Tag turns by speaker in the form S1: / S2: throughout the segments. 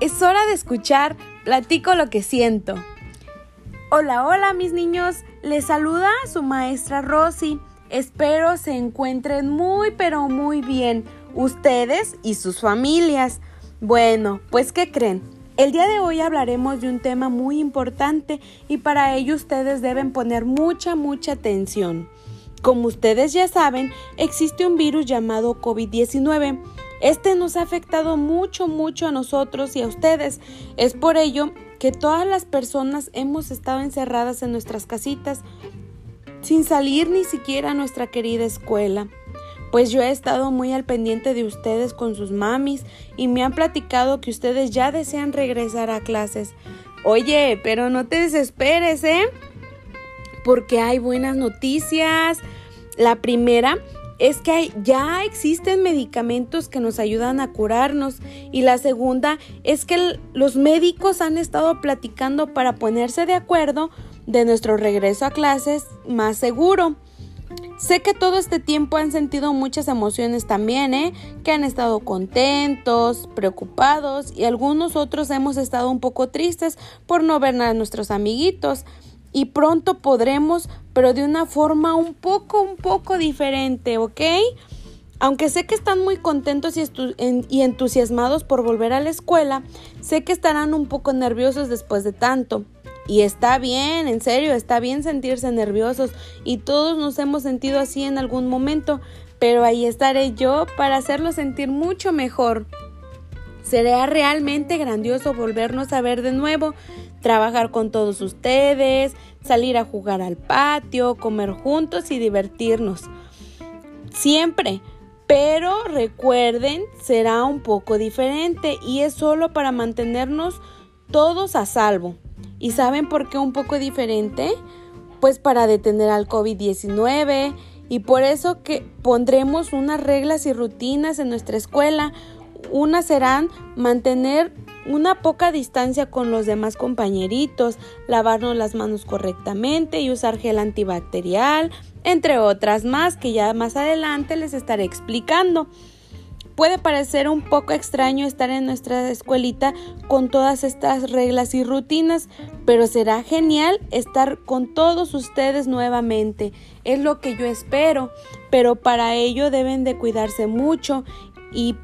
S1: Es hora de escuchar Platico lo que siento. Hola, hola mis niños, les saluda su maestra Rosy. Espero se encuentren muy pero muy bien, ustedes y sus familias. Bueno, pues ¿qué creen? El día de hoy hablaremos de un tema muy importante y para ello ustedes deben poner mucha, mucha atención. Como ustedes ya saben, existe un virus llamado COVID-19 este nos ha afectado mucho, mucho a nosotros y a ustedes. Es por ello que todas las personas hemos estado encerradas en nuestras casitas sin salir ni siquiera a nuestra querida escuela. Pues yo he estado muy al pendiente de ustedes con sus mamis y me han platicado que ustedes ya desean regresar a clases. Oye, pero no te desesperes, ¿eh? Porque hay buenas noticias. La primera es que ya existen medicamentos que nos ayudan a curarnos y la segunda es que los médicos han estado platicando para ponerse de acuerdo de nuestro regreso a clases más seguro. Sé que todo este tiempo han sentido muchas emociones también, ¿eh? Que han estado contentos, preocupados y algunos otros hemos estado un poco tristes por no ver a nuestros amiguitos y pronto podremos, pero de una forma un poco, un poco diferente, ¿ok? Aunque sé que están muy contentos y, entusiasmados por volver a la escuela, sé que estarán un poco nerviosos después de tanto. Y está bien, en serio, está bien sentirse nerviosos y todos nos hemos sentido así en algún momento, pero ahí estaré yo para hacerlos sentir mucho mejor. Será realmente grandioso volvernos a ver de nuevo, trabajar con todos ustedes, salir a jugar al patio, comer juntos y divertirnos. Siempre. Pero recuerden, será un poco diferente y es solo para mantenernos todos a salvo. ¿Y saben por qué un poco diferente? Pues para detener al COVID-19 y por eso que pondremos unas reglas y rutinas en nuestra escuela. Unas serán mantener una poca distancia con los demás compañeritos, lavarnos las manos correctamente y usar gel antibacterial, entre otras más que ya más adelante les estaré explicando. Puede parecer un poco extraño estar en nuestra escuelita con todas estas reglas y rutinas, pero será genial estar con todos ustedes nuevamente. Es lo que yo espero, pero para ello deben de cuidarse mucho y,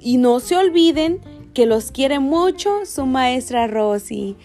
S1: y no se olviden que los quiere mucho su maestra Rosy.